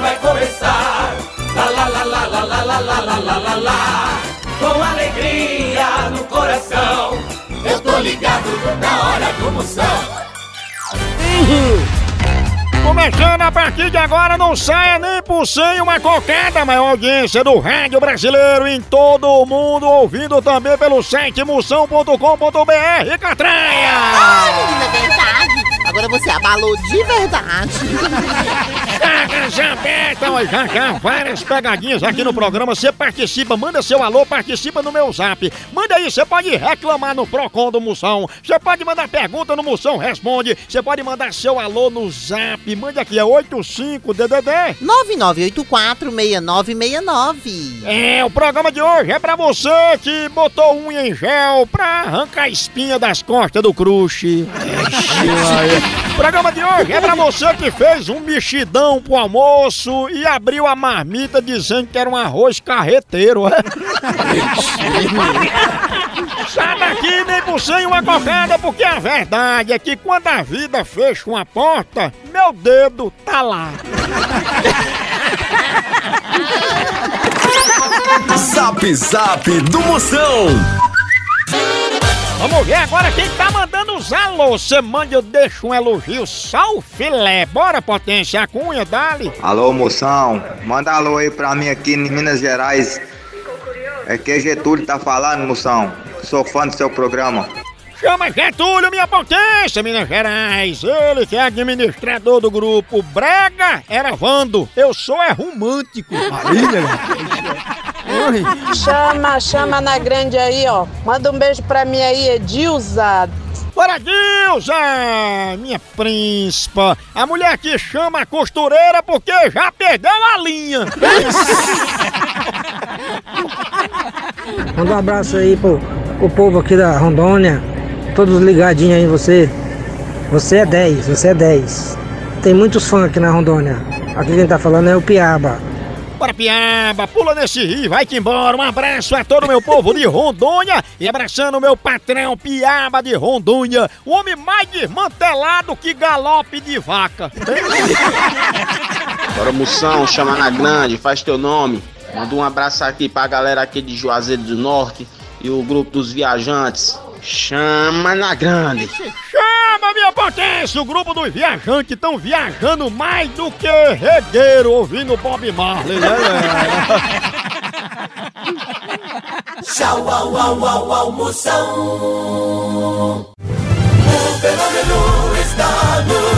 vai começar. Lá lá lá lá lá lá lá lá lá lá lá lá. Com alegria no coração, eu tô ligado na hora do Moção. Começando a partir de agora, não saia nem por cem uma cocada, maior audiência do rádio brasileiro em todo o mundo, ouvindo também pelo site moção.com.br, Catranha! Ah, menina, é verdade. Agora você abalou de verdade. Ó, já já várias pegadinhas aqui no programa. Você participa, manda seu alô, participa no meu zap. Manda aí, você pode reclamar no Procon do Moção. Você pode mandar pergunta no Moção Responde. Você pode mandar seu alô no zap. Mande aqui, é 85DDD. 99846969. É, o programa de hoje é pra você que botou unha em gel pra arrancar a espinha das costas do crush. Programa de hoje é pra você que fez um mexidão pro almoço e abriu a marmita dizendo que era um arroz carreteiro, é? Sai daqui nem por sem uma cocada, porque a verdade é que quando a vida fecha uma porta, meu dedo tá lá. Zap Zap do Moção. Vamos ver agora quem tá mandando os alôs. Você manda, eu deixo um elogio, só o filé. Bora, potência, a cunha, dali. Alô, moção. Manda alô aí pra mim aqui em Minas Gerais. É que Getúlio tá falando, moção. Sou fã do seu programa. Chama Getúlio, minha potência, Minas Gerais. Ele que é administrador do grupo Brega era Vando. Eu sou é romântico. Aí, Chama, chama na grande aí, ó. Manda um beijo pra mim aí, Edilza. Bora, Dilza! Minha príncipa. A mulher que chama a costureira porque já perdeu a linha. Manda um abraço aí pro, pro povo aqui da Rondônia. Todos ligadinhos aí em você. Você é 10, você é 10. Tem muitos fãs aqui na Rondônia. Aqui quem tá falando é o Piaba. Bora, piaba, pula nesse rio, vai que embora. Um abraço a todo o meu povo de Rondônia e abraçando o meu patrão Piaba de Rondônia, o homem mais desmantelado que galope de vaca. Bora, Moção, chama na grande, faz teu nome. Manda um abraço aqui pra galera aqui de Juazeiro do Norte e o grupo dos viajantes. Chama na grande. Chama, minha potência! O grupo dos viajantes estão viajando mais do que regueiro ouvindo Bob Marley, né? Tchau, au, au, au, au, Moção. O fenômeno está no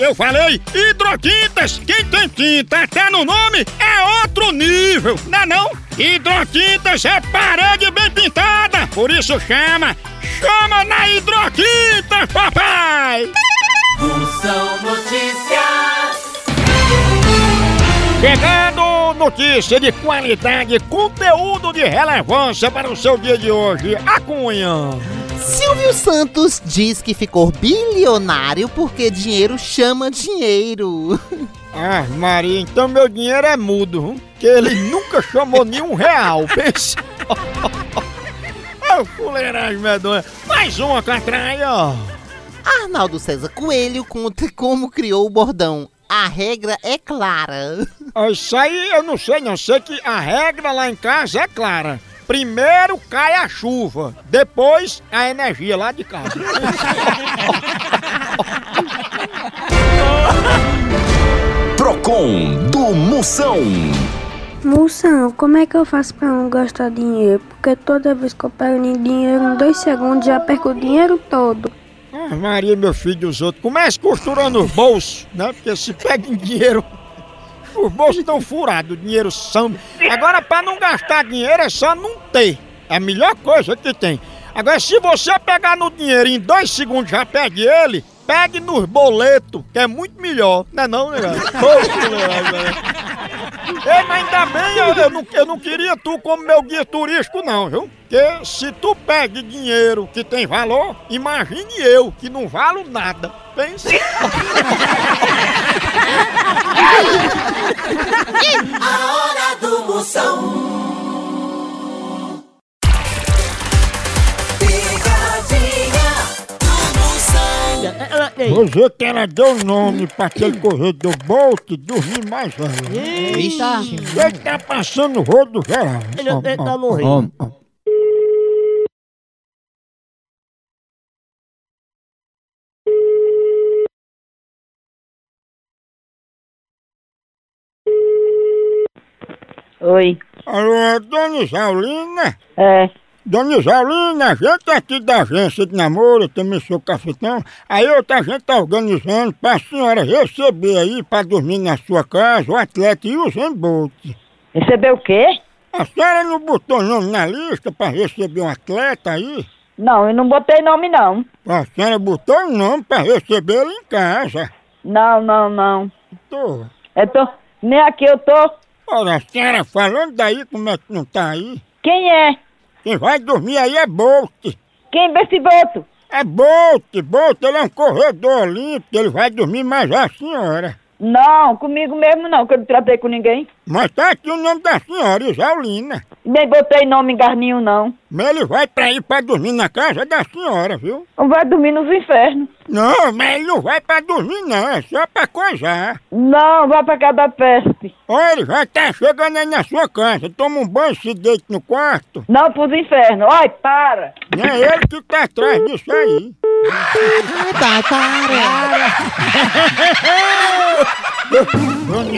Eu falei hidrotintas. Quem tem tinta até no nome é outro nível, não é não? Hidrotintas é parede bem pintada, por isso chama. Chama na hidrotinta, papai! Moção Notícias. Chegando notícia de qualidade, conteúdo de relevância para o seu dia de hoje. A Cunha. Silvio Santos diz que ficou bilionário porque dinheiro chama dinheiro. Ah, Maria, então meu dinheiro é mudo, viu? que ele nunca chamou nenhum real, pensa. Ô, fuleiragem medonha. Mais uma catraia. Arnaldo César Coelho conta como criou o bordão. A regra é clara. Ó, Isso aí eu não sei não, sei que a regra lá em casa é clara. Primeiro cai a chuva, depois a energia lá de casa. Procon do Moção. Moção, como é que eu faço pra não gastar dinheiro? Porque toda vez que eu pego dinheiro, em dois segundos já perco o dinheiro todo. Ah, Maria, meu filho dos outros, comece costurando os bolsos, né? Porque se pega em dinheiro, os bolsos estão furados, o dinheiro samba. Agora, pra não gastar dinheiro, é só não ter. É a melhor coisa que tem. Agora, se você pegar no dinheiro e em dois segundos já perde ele, pegue nos boletos, que é muito melhor. Não é não, né? Ei, mas ainda bem, eu, eu não, eu não queria tu como meu guia turístico não, viu? Porque se tu pega dinheiro que tem valor, imagine eu, que não valo nada. Pensa. A hora do Moção. Pegadinha do Moção. Você que ela deu nome pra aquele corredor Bolt dormir mais velho. Eita. Ele tá passando rodo geral. Ele- tá morrendo. ó, ó. Oi. Alô, é Dona Isaulina? É. Dona Isaulina, a gente aqui da agência de namoro, eu também sou cafetão. Aí outra gente tá organizando pra senhora receber aí, pra dormir na sua casa, o atleta Usain Bolt. Recebeu o quê? A senhora não botou nome na lista pra receber um atleta aí? Não, eu não botei nome não. A senhora botou o nome pra receber ele em casa. Não, não, não. Tô. Eu tô. Nem aqui eu tô. Ora, a senhora falando daí, como é que não tá aí? Quem é? Quem vai dormir aí é Bolt. Quem é esse boto? É Bolt, Bolt, ele é um corredor olímpico, ele vai dormir mais a senhora. Não, comigo mesmo não, que eu não tratei com ninguém. Mas tá aqui o nome da senhora, Isaulina. Nem botei nome em garninho não. Mas ele vai pra ir pra dormir na casa da senhora, viu? Não vai dormir nos infernos. Não, mas ele não vai pra dormir não, é só pra coisar. Não, vai pra cá da peste. Olha, ele já tá chegando aí na sua casa, toma um banho, se deita no quarto. Não pros infernos. Ai, para. Não é ele que tá atrás disso aí. Tá, para.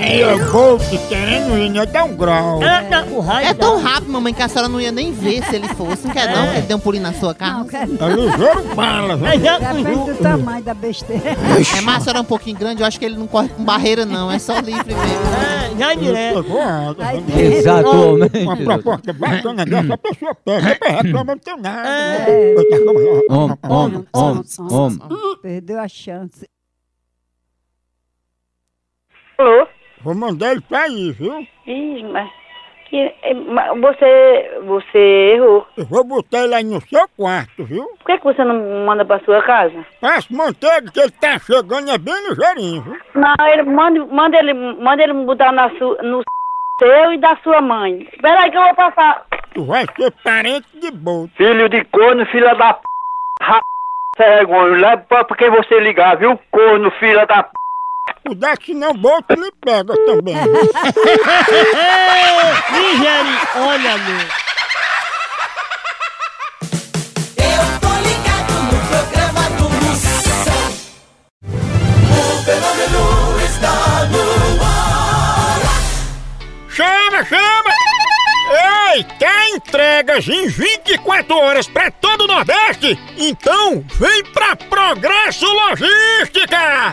Aí é Bolt querendo ir, né? Dá um grau. Eita, o raio. É tão rápido, mamãe, que a senhora não ia nem ver se ele fosse. Não quer não, que ele deu um pulinho na sua casa. É ligeiro bala, É, viu? já Depende fugiu. do tamanho da besteira. É, mas a senhora é um pouquinho grande, eu acho que ele não corre com barreira não, é só livre mesmo. É, já direto. Pegou água, Aí né? tem- Exatamente. Uma proposta bacana dessa, a pessoa pega, depois reclama, não tem nada. É. né? Homem, homem, homem, homem. Perdeu a chance. Alô? Vou mandar ele pra aí, viu? Ih, mas... que- eh, mas Você... Você errou. Eu vou botar ele aí no seu quarto, viu? Por que, que você não manda pra sua casa? Passa manteiga que ele tá chegando, é bem ligeirinho, viu? Não, ele manda, manda ele manda ele botar na su, no seu e da sua mãe. Espera aí que eu vou passar. Tu vai ser parente de Bolt. Filho de corno, filha da p. Ra... Vergonha, leva pra pra quem você ligar, viu? Corno, filha da p. Cuidado que senão Bolt lhe pega também. Nigéria, olha, meu. Eu tô ligado no programa do Moção. O fenômeno está no ar. Chama, chama! Ei, quer entregas em 24 horas pra todo o Nordeste? Então vem pra Progresso Logística!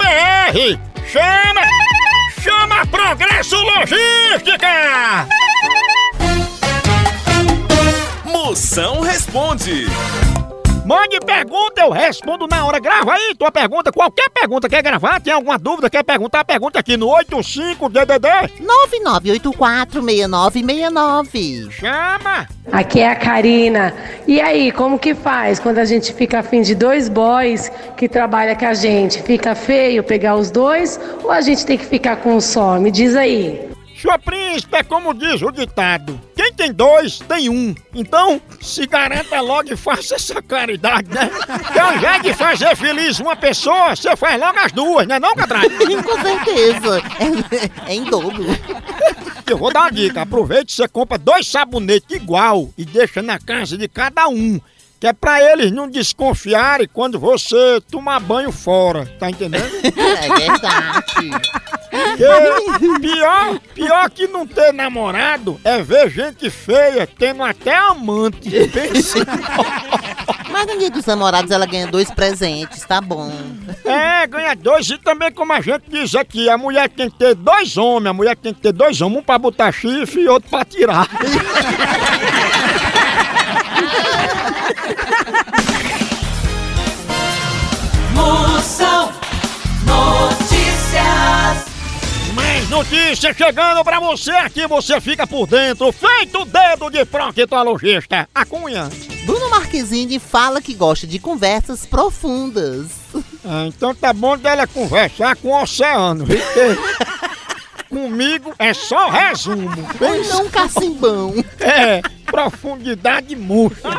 Chama! Chama Progresso Logística! Moção responde. Mande pergunta, eu respondo na hora. Grava aí tua pergunta, qualquer pergunta. Quer gravar? Tem alguma dúvida? Quer perguntar? Pergunta aqui no 85DDD. 99846969. Chama! Aqui é a Karina. E aí, como que faz quando a gente fica afim de dois boys que trabalham com a gente? Fica feio pegar os dois ou a gente tem que ficar com um só? Me diz aí. Sua príncipe é como diz o ditado: tem dois, tem um. Então, se garanta logo e faça essa caridade, né? Que ao invés de fazer feliz uma pessoa, você faz logo as duas, né, não, Catraia? Com certeza. É, é em dobro. Eu vou dar uma dica: aproveite e você compra dois sabonetes igual e deixa na casa de cada um. Que é pra eles não desconfiarem quando você tomar banho fora, tá entendendo? É verdade. Que pior, pior que não ter namorado é ver gente feia tendo até amante. Mas no dia dos namorados ela ganha dois presentes, tá bom. É, ganha dois e também como a gente diz aqui, a mulher tem que ter dois homens, a mulher tem que ter dois homens, um pra botar chifre e outro pra tirar. notícias chegando pra você aqui, você fica por dentro, feito dedo de proctologista. A cunha. Bruno Marquezine fala que gosta de conversas profundas. Ah, então tá bom dela conversar com o oceano, viu? Comigo é só resumo. Ou não cacimbão. É, profundidade murcha.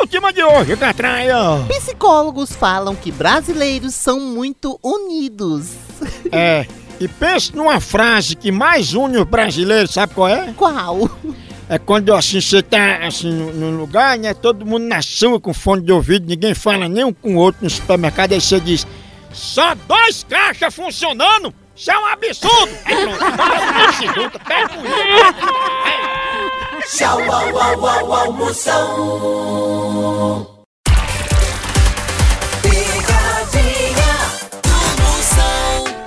Última de hoje, Catraia. Psicólogos falam que brasileiros são muito unidos. É, e pense numa frase que mais une os brasileiros, sabe qual é? Qual? É quando assim você tá assim no, no lugar, né? Todo mundo na sua com fone de ouvido, ninguém fala nem um com o outro no supermercado, aí você diz: só dois caixas funcionando? Isso é um absurdo! Aí pronto, Tchau, au, au, au, au,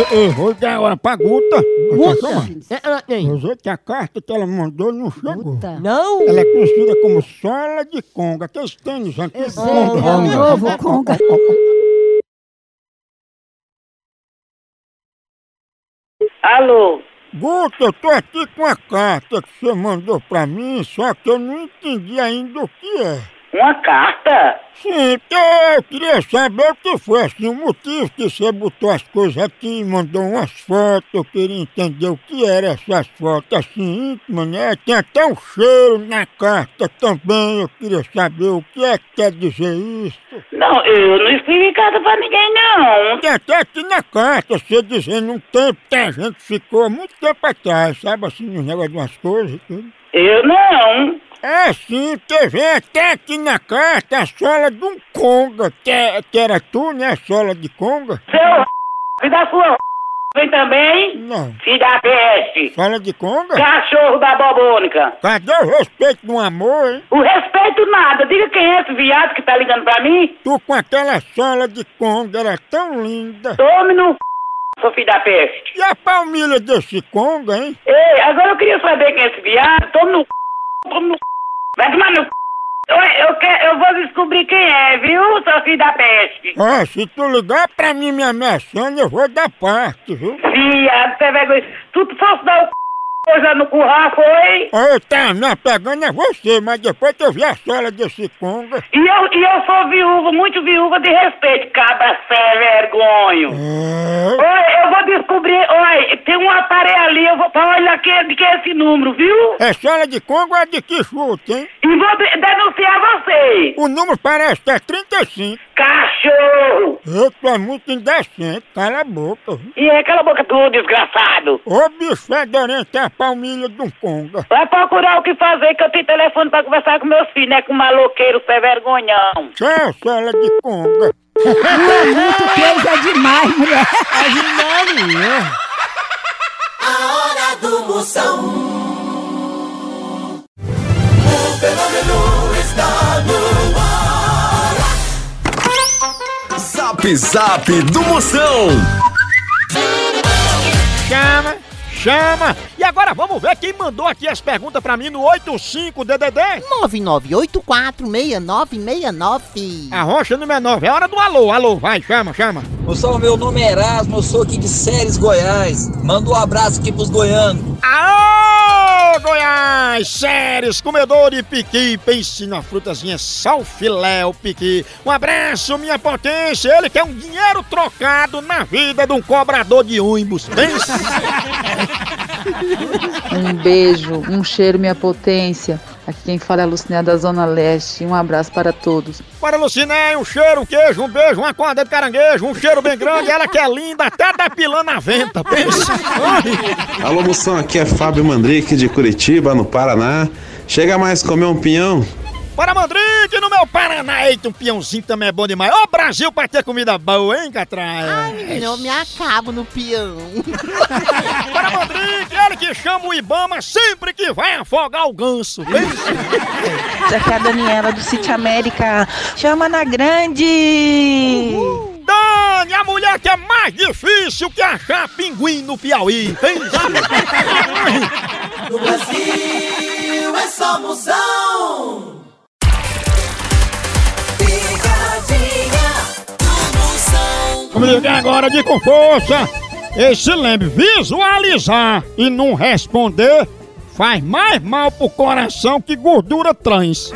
Eu, eu vou dar uma pergunta. Ela tem. Eu sei que a carta que ela mandou não chegou. Não? Ela é conhecida como sola de conga. Aqueles tênis antigos. sei, é o novo conga. Alô? Guto, eu tô aqui com a carta que você mandou pra mim, só que eu não entendi ainda o que é. Uma carta? Sim, porque eu queria saber o que foi assim, o motivo que você botou as coisas aqui, mandou umas fotos, eu queria entender o que era essas fotos assim íntimas, né? Tem até um cheiro na carta também, eu queria saber o que é que quer dizer isso. Não, eu não escrevi carta pra ninguém, não. Tem até aqui na carta, você dizendo um tempo que a gente ficou muito tempo atrás, sabe assim, nos negócios de umas coisas e tudo. Eu não. É sim, vem até aqui na carta a sola de um conga, que, é- que era tu, né? A sola de conga? Seu filho da sua vem também? Não. Filho da peste. Sola de conga? Cachorro da bobônica. Cadê o respeito do amor, hein? O respeito nada. Diga quem é esse viado que tá ligando pra mim. Tu com aquela sola de conga era tão linda. Tome no c... seu filho da peste. E a palmilha desse conga, hein? Ei, agora eu queria saber quem é esse viado. Tome no c... Tome no c... Vai tomar no c... Eu, eu, quero, eu vou descobrir quem é, viu, seu filho da peste? Ó, se tu ligar pra mim me ameaçando, eu vou dar parte, viu? Viado, você vai... Tu só dar o c... coisa no curral, foi? Ó, tá, me apegando é você, mas depois que eu vi a sola desse conga... E eu, e eu sou viúva, muito viúva de respeito, cabra sem vergonho. É... Oi, eu vou descobrir, oi, tem um aparelho ali, eu vou pra olhar que, de que é esse número, viu? É sola de conga ou é de que chute, hein? E vou de- denunciar você. O número parece que é 35. Cachorro! Eu tu é muito indecente, cala a boca. E é cala a boca tu, desgraçado. Ô bicho fedorento é a palmilha de um conga. Vai procurar o que fazer, que eu tenho telefone pra conversar com meus filhos, né? Com maloqueiro sem vergonhão. Tchau, sola de conga. É muito queijo, é demais, mulher. A hora do Moção. O fenômeno está no ar. Zap Zap do Moção. Chama, chama. E agora vamos ver quem mandou aqui as perguntas pra mim no 85DDD. 99846969. A rocha número 9. É hora do alô. Alô, vai, chama, chama. Moção, meu nome é Erasmo, eu sou aqui de Séries, Goiás. Manda um abraço aqui pros goianos. Aô, Goiás! Séries, comedor de piqui, pense na frutazinha sal filé, o piqui. Um abraço, minha potência, ele quer um dinheiro trocado na vida de um cobrador de ônibus. Pense. Um beijo, um cheiro, minha potência. Aqui quem fala é a Lucinéia da Zona Leste. Um abraço para todos. Para Luciné, um cheiro, um queijo, um beijo, uma corda de caranguejo, um cheiro bem grande, ela que é linda, até depilando a venta, pensa. Alô, moção, aqui é Fábio Mandrique de Curitiba, no Paraná. Chega mais comer um pinhão? Para Mandrique, no meu Paraná, eita, um peãozinho também é bom demais. Ô Brasil pra ter comida boa, hein, Catraia? Ai, menino, eu me acabo no peão. Para Mandrique, ele que chama o Ibama sempre que vai afogar o ganso. pensa. Aqui é a Daniela do Sítio América. Chama na grande! Dani, a mulher que é mais difícil que achar pinguim no Piauí. Pensa. No Brasil é só Moção. Ligar agora de com força. E se lembre, visualizar e não responder faz mais mal pro coração que gordura trans.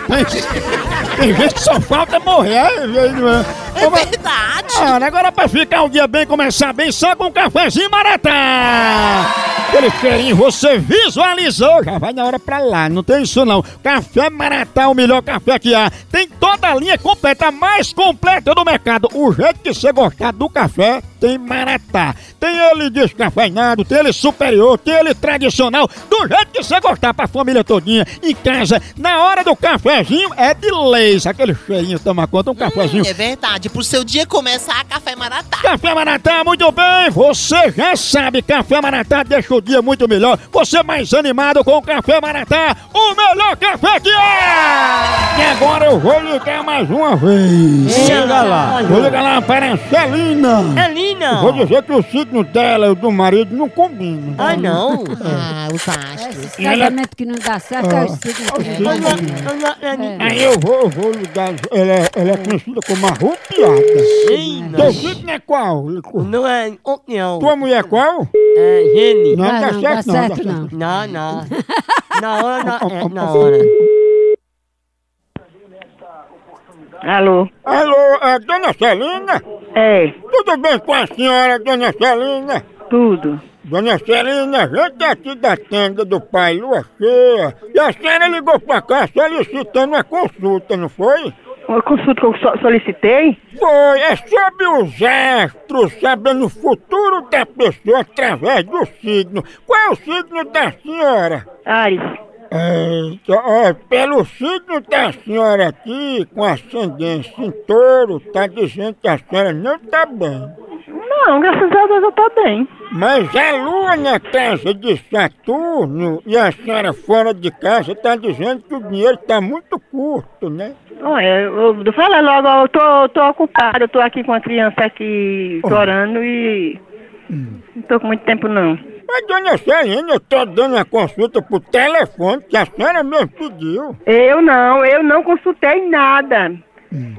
Tem gente que só falta morrer. É, É verdade. Ah, agora pra ficar o dia bem, começar bem, só com um cafezinho maratá. Aquele cheirinho você visualizou, já vai na hora pra lá, não tem isso não. Café Maratá o melhor café que há. Tem toda a linha completa, a mais completa do mercado. O jeito que você gostar do café, tem Maratá. Tem ele descafeinado, tem ele superior, tem ele tradicional. Do jeito que você gostar pra família todinha, em casa, na hora do cafezinho, é de leis. Aquele cheirinho, toma conta, um cafezinho. É verdade, pro seu dia começar, café maratá. Café Maratá, muito bem! Você já sabe, Café Maratá deixa o dia muito melhor. Você mais animado com o Café Maratá, o melhor café que é! E agora eu vou ligar mais uma vez. Chega lá. Vou ligar lá para a Celina. Celina. Vou dizer que o signo dela e o do marido não combinam. Ah, não? Ah, os astros. Esse casamento que não dá certo é o signo dela. Aí eu vou, eu vou ligar. Ela, é- ela é conhecida como arrupiada. Sim, Teu signo é qual? Não é opinião. Tua mulher é qual? É Gene. Não, Ah, dá não, certo dá não. certo não. Não, não. Na hora, na, é, na hora. Alô? Alô, é Dona Celina? É, Tudo bem com a senhora, Dona Celina? tudo. Dona Celina, a gente é aqui da tenda do pai Lua Cheia. E a senhora ligou pra cá solicitando uma consulta, não foi? Uma consulta que eu so- solicitei? Foi, é sobre os astros, sabendo o futuro da pessoa através do signo. Qual é o signo da senhora? Ares. É, ó, pelo signo da senhora aqui, com ascendência em touro, tá dizendo que a senhora não tá bem. Não, graças a Deus eu tô bem. Mas a lua na casa de Saturno e a senhora fora de casa tá dizendo que o dinheiro tá muito curto, né? Olha, eu, eu falei logo, eu tô, tô ocupada, eu tô aqui com a criança aqui chorando e Não tô com muito tempo, não. Mas, dona Celina, eu tô dando uma consulta por telefone que a senhora mesmo pediu. Eu não, eu não consultei nada.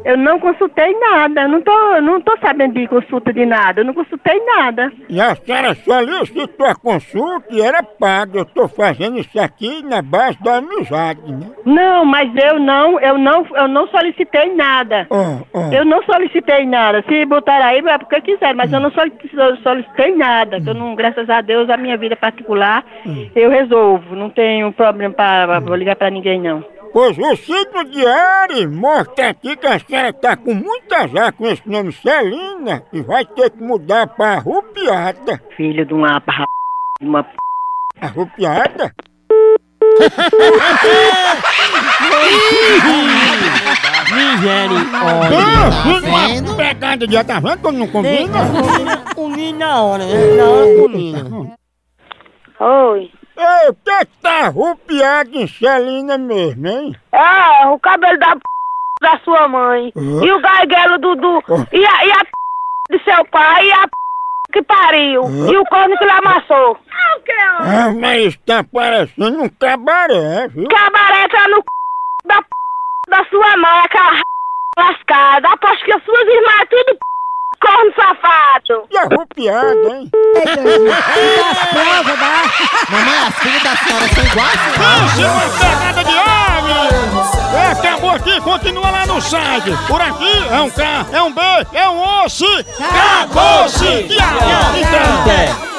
Eu não consultei nada. Não tô, não tô sabendo de consulta de nada. Eu não consultei nada. E a senhora solicitou a consulta e era paga. Eu tô fazendo isso aqui na base da amizade, né? Não, mas eu não, eu não, eu não solicitei nada. Ó, ó. Eu não solicitei nada. Se botaram aí é porque quiser, mas eu não solici- solicitei nada. que Eu não, graças a Deus, a minha vida particular eu resolvo. Não tenho problema para ligar para ninguém não. Pois o signo de Ares mostra aqui que a senhora tá com muito azar com esse nome Celina e vai ter que mudar pra Rupiada. Filho de uma p... de uma p... Arrupiada? Ah, filho, uma pegada de tá vendo como não combina? Combina na hora, né? Na hora combina. Oi. Ei, o que que tá arrupiado em Celina mesmo, hein? É, o cabelo da p... da sua mãe. E o garguelo do... do e, a, e a p... de seu pai e a p... que pariu. E o corno que lhe amassou. Ah, o que Ah, mas tá parecendo um cabaré, viu? Cabaré tá no c... da p... da sua mãe, aquela r... lascada. Aposto que as suas irmãs é tudo p... corno safado. E arrupiada, hein? Mamãe, as filhas da senhora são iguais? Isso é uma pegada de Ares! É, acabou aqui, continua lá no site. Por aqui é um K, é um B, é um osso. Acabou-se! Então.